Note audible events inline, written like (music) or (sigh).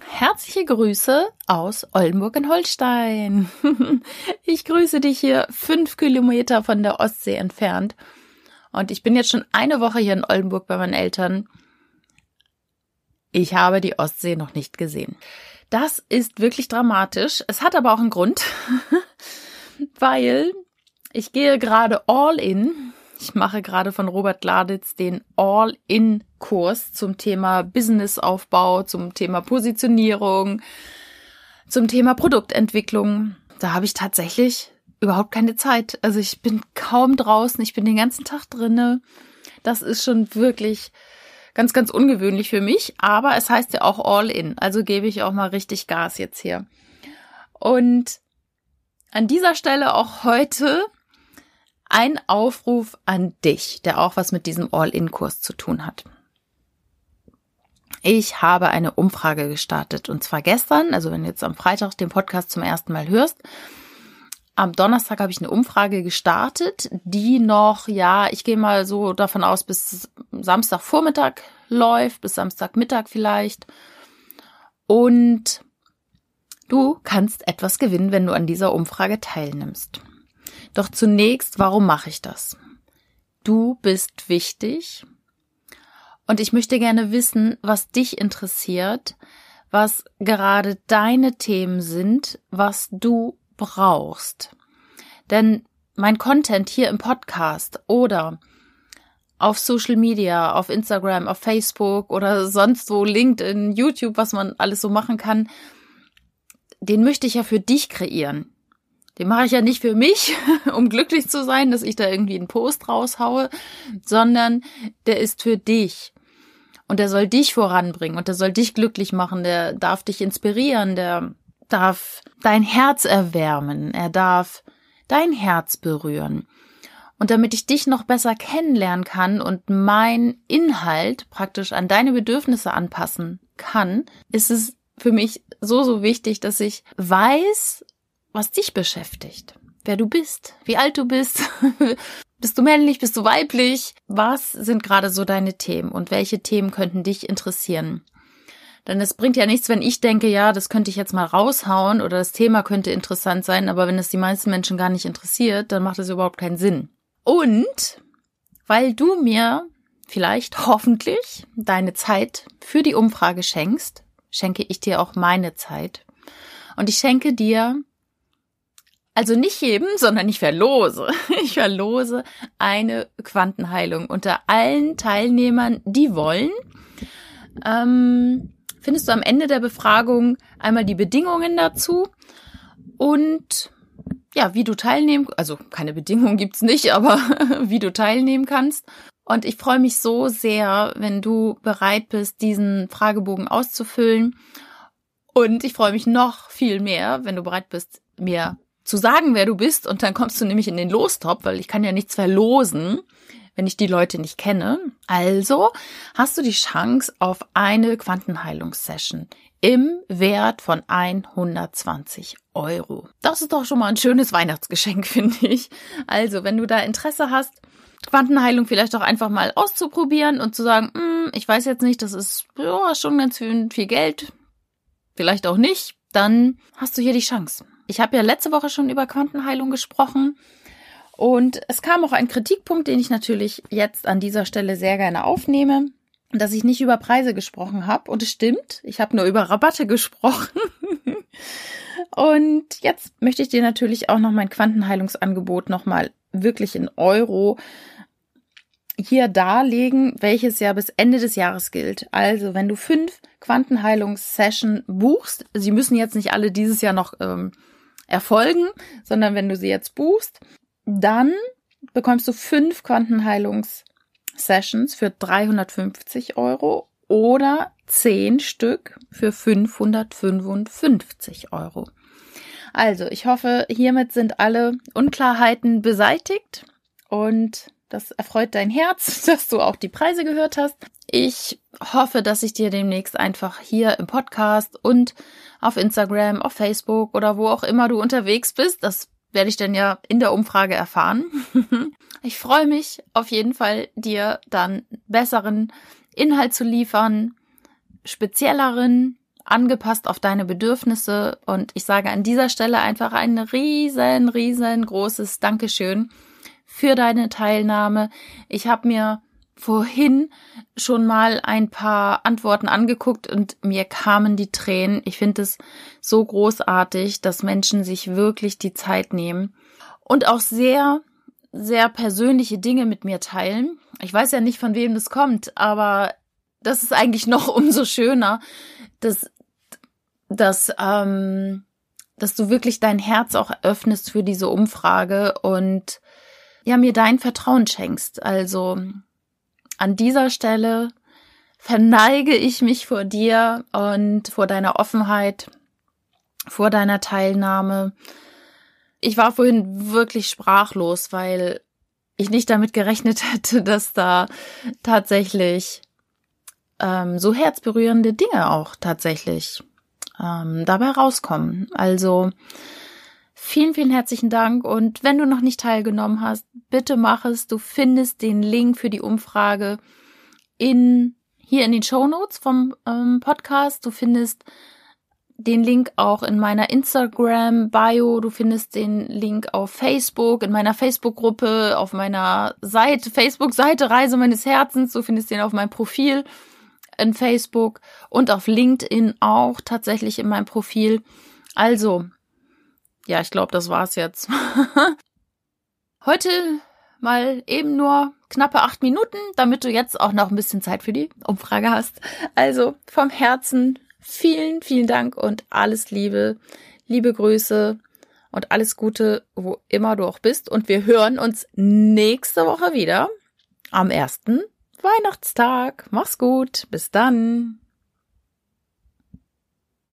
Herzliche Grüße aus Oldenburg in Holstein. (laughs) Ich grüße dich hier fünf Kilometer von der Ostsee entfernt. Und ich bin jetzt schon eine Woche hier in Oldenburg bei meinen Eltern. Ich habe die Ostsee noch nicht gesehen. Das ist wirklich dramatisch. Es hat aber auch einen Grund, (laughs) weil ich gehe gerade all in. Ich mache gerade von Robert Gladitz den All-in-Kurs zum Thema Businessaufbau, zum Thema Positionierung, zum Thema Produktentwicklung. Da habe ich tatsächlich überhaupt keine Zeit. Also ich bin kaum draußen, ich bin den ganzen Tag drinne. Das ist schon wirklich ganz, ganz ungewöhnlich für mich, aber es heißt ja auch all in. Also gebe ich auch mal richtig Gas jetzt hier. Und an dieser Stelle auch heute ein Aufruf an dich, der auch was mit diesem All-in-Kurs zu tun hat. Ich habe eine Umfrage gestartet und zwar gestern, also wenn du jetzt am Freitag den Podcast zum ersten Mal hörst. Am Donnerstag habe ich eine Umfrage gestartet, die noch, ja, ich gehe mal so davon aus, bis Samstagvormittag läuft, bis Samstagmittag vielleicht. Und du kannst etwas gewinnen, wenn du an dieser Umfrage teilnimmst. Doch zunächst, warum mache ich das? Du bist wichtig und ich möchte gerne wissen, was dich interessiert, was gerade deine Themen sind, was du brauchst. Denn mein Content hier im Podcast oder auf Social Media, auf Instagram, auf Facebook oder sonst wo, LinkedIn, YouTube, was man alles so machen kann, den möchte ich ja für dich kreieren. Den mache ich ja nicht für mich, (laughs) um glücklich zu sein, dass ich da irgendwie einen Post raushaue, sondern der ist für dich. Und der soll dich voranbringen und der soll dich glücklich machen, der darf dich inspirieren, der darf dein Herz erwärmen, er darf dein Herz berühren. Und damit ich dich noch besser kennenlernen kann und mein Inhalt praktisch an deine Bedürfnisse anpassen kann, ist es für mich so, so wichtig, dass ich weiß, was dich beschäftigt. Wer du bist, wie alt du bist, (laughs) bist du männlich, bist du weiblich, was sind gerade so deine Themen und welche Themen könnten dich interessieren? Denn es bringt ja nichts, wenn ich denke, ja, das könnte ich jetzt mal raushauen oder das Thema könnte interessant sein, aber wenn es die meisten Menschen gar nicht interessiert, dann macht es überhaupt keinen Sinn. Und weil du mir vielleicht hoffentlich deine Zeit für die Umfrage schenkst, schenke ich dir auch meine Zeit. Und ich schenke dir also nicht jedem, sondern ich verlose. (laughs) Ich verlose eine Quantenheilung unter allen Teilnehmern, die wollen. Ähm, findest du am Ende der Befragung einmal die Bedingungen dazu und ja, wie du teilnehmen, also keine Bedingungen gibt's nicht, (laughs) aber wie du teilnehmen kannst. Und ich freue mich so sehr, wenn du bereit bist, diesen Fragebogen auszufüllen. Und ich freue mich noch viel mehr, wenn du bereit bist, mir zu sagen, wer du bist. Und dann kommst du nämlich in den Lostop, weil ich kann ja nichts verlosen, wenn ich die Leute nicht kenne. Also hast du die Chance auf eine Quantenheilungssession im Wert von 120 Euro. Das ist doch schon mal ein schönes Weihnachtsgeschenk, (laughs) finde ich. Also, wenn du da Interesse hast, Quantenheilung vielleicht auch einfach mal auszuprobieren und zu sagen, hm, ich weiß jetzt nicht, das ist ja, schon ganz viel, viel Geld, vielleicht auch nicht, dann hast du hier die Chance. Ich habe ja letzte Woche schon über Quantenheilung gesprochen und es kam auch ein Kritikpunkt, den ich natürlich jetzt an dieser Stelle sehr gerne aufnehme, dass ich nicht über Preise gesprochen habe. Und es stimmt, ich habe nur über Rabatte gesprochen. (laughs) und jetzt möchte ich dir natürlich auch noch mein Quantenheilungsangebot nochmal wirklich in Euro hier darlegen, welches ja bis Ende des Jahres gilt. Also, wenn du fünf Quantenheilungssession buchst, sie müssen jetzt nicht alle dieses Jahr noch ähm, erfolgen, sondern wenn du sie jetzt buchst, dann bekommst du fünf Quantenheilungs-Sessions für 350 Euro oder zehn Stück für 555 Euro. Also, ich hoffe, hiermit sind alle Unklarheiten beseitigt und das erfreut dein Herz, (laughs) dass du auch die Preise gehört hast. Ich hoffe, dass ich dir demnächst einfach hier im Podcast und auf Instagram, auf Facebook oder wo auch immer du unterwegs bist, das werde ich dann ja in der Umfrage erfahren. (laughs) ich freue mich auf jeden Fall, dir dann besseren Inhalt zu liefern, spezielleren, angepasst auf deine Bedürfnisse. Und ich sage an dieser Stelle einfach ein riesen, riesengroßes Dankeschön für deine Teilnahme. Ich habe mir vorhin schon mal ein paar Antworten angeguckt und mir kamen die Tränen. Ich finde es so großartig, dass Menschen sich wirklich die Zeit nehmen und auch sehr, sehr persönliche Dinge mit mir teilen. Ich weiß ja nicht, von wem das kommt, aber das ist eigentlich (laughs) noch umso schöner, dass, dass, ähm, dass du wirklich dein Herz auch öffnest für diese Umfrage und ja, mir dein Vertrauen schenkst. Also an dieser Stelle verneige ich mich vor dir und vor deiner Offenheit, vor deiner Teilnahme. Ich war vorhin wirklich sprachlos, weil ich nicht damit gerechnet (laughs) hätte, dass da tatsächlich ähm, so herzberührende Dinge auch tatsächlich ähm, dabei rauskommen. Also Vielen, vielen herzlichen Dank. Und wenn du noch nicht teilgenommen hast, bitte mach es. Du findest den Link für die Umfrage in, hier in den Show Notes vom ähm, Podcast. Du findest den Link auch in meiner Instagram Bio. Du findest den Link auf Facebook, in meiner Facebook-Gruppe, auf meiner Seite, Facebook-Seite Reise meines Herzens. Du findest den auf meinem Profil in Facebook und auf LinkedIn auch tatsächlich in meinem Profil. Also, ja, ich glaube, das war's jetzt. (laughs) Heute mal eben nur knappe acht Minuten, damit du jetzt auch noch ein bisschen Zeit für die Umfrage hast. Also vom Herzen vielen, vielen Dank und alles Liebe, liebe Grüße und alles Gute, wo immer du auch bist. Und wir hören uns nächste Woche wieder am ersten Weihnachtstag. Mach's gut. Bis dann.